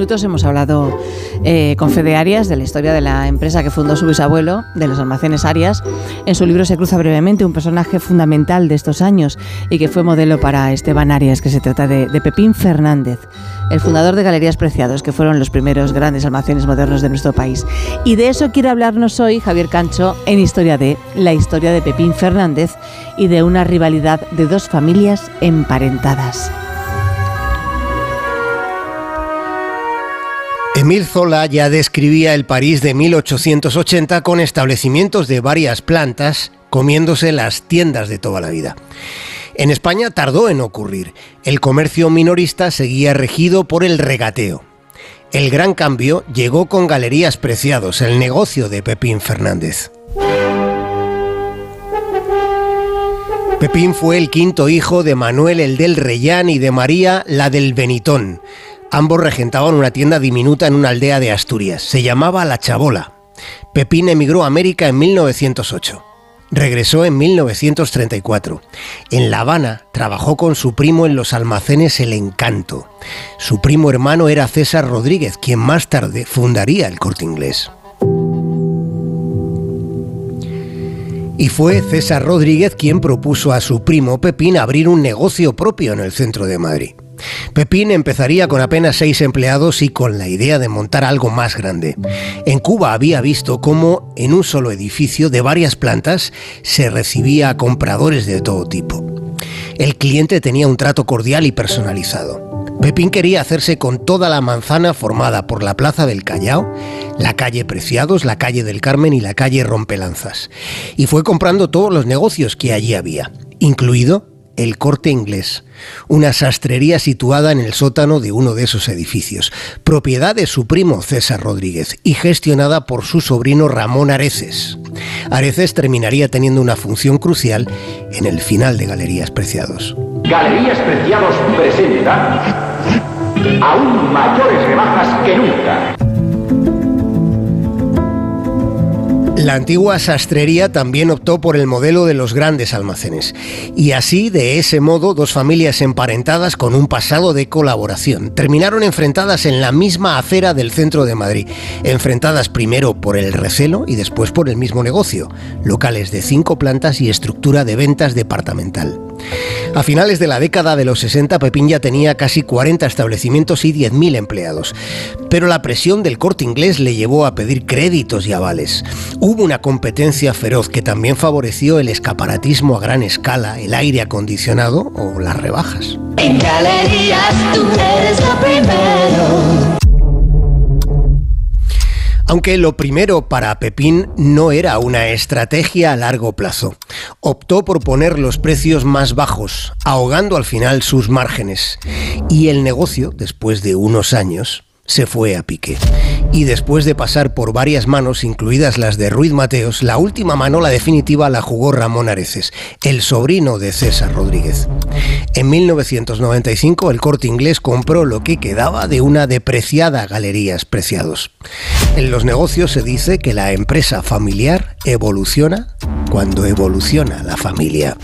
minutos hemos hablado eh, con Fede Arias de la historia de la empresa que fundó su bisabuelo, de los almacenes Arias. En su libro se cruza brevemente un personaje fundamental de estos años y que fue modelo para Esteban Arias, que se trata de, de Pepín Fernández el fundador de Galerías Preciados, que fueron los primeros grandes almacenes modernos de nuestro país. Y de eso quiere hablarnos hoy Javier Cancho en Historia de, la historia de Pepín Fernández y de una rivalidad de dos familias emparentadas. Emil Zola ya describía el París de 1880 con establecimientos de varias plantas comiéndose las tiendas de toda la vida. En España tardó en ocurrir. El comercio minorista seguía regido por el regateo. El gran cambio llegó con Galerías Preciados, el negocio de Pepín Fernández. Pepín fue el quinto hijo de Manuel el del Reyán y de María la del Benitón. Ambos regentaban una tienda diminuta en una aldea de Asturias. Se llamaba La Chabola. Pepín emigró a América en 1908. Regresó en 1934. En La Habana trabajó con su primo en los almacenes El Encanto. Su primo hermano era César Rodríguez, quien más tarde fundaría el corte inglés. Y fue César Rodríguez quien propuso a su primo Pepín abrir un negocio propio en el centro de Madrid. Pepín empezaría con apenas seis empleados y con la idea de montar algo más grande. En Cuba había visto cómo en un solo edificio de varias plantas se recibía a compradores de todo tipo. El cliente tenía un trato cordial y personalizado. Pepín quería hacerse con toda la manzana formada por la Plaza del Callao, la calle Preciados, la calle del Carmen y la calle Rompelanzas. Y fue comprando todos los negocios que allí había, incluido el Corte Inglés, una sastrería situada en el sótano de uno de esos edificios, propiedad de su primo César Rodríguez y gestionada por su sobrino Ramón Areces. Areces terminaría teniendo una función crucial en el final de Galerías Preciados. Galerías Preciados presenta aún mayores rebajas que nunca. La antigua sastrería también optó por el modelo de los grandes almacenes. Y así, de ese modo, dos familias emparentadas con un pasado de colaboración terminaron enfrentadas en la misma acera del centro de Madrid. Enfrentadas primero por el recelo y después por el mismo negocio. Locales de cinco plantas y estructura de ventas departamental. A finales de la década de los 60, Pepín ya tenía casi 40 establecimientos y 10.000 empleados. Pero la presión del corte inglés le llevó a pedir créditos y avales. Hubo una competencia feroz que también favoreció el escaparatismo a gran escala, el aire acondicionado o las rebajas. En galerías tú eres lo primero. Aunque lo primero para Pepín no era una estrategia a largo plazo. Optó por poner los precios más bajos, ahogando al final sus márgenes. Y el negocio, después de unos años, se fue a pique. Y después de pasar por varias manos, incluidas las de Ruiz Mateos, la última mano, la definitiva, la jugó Ramón Areces, el sobrino de César Rodríguez. En 1995 el corte inglés compró lo que quedaba de una depreciada Galerías Preciados. En los negocios se dice que la empresa familiar evoluciona cuando evoluciona la familia.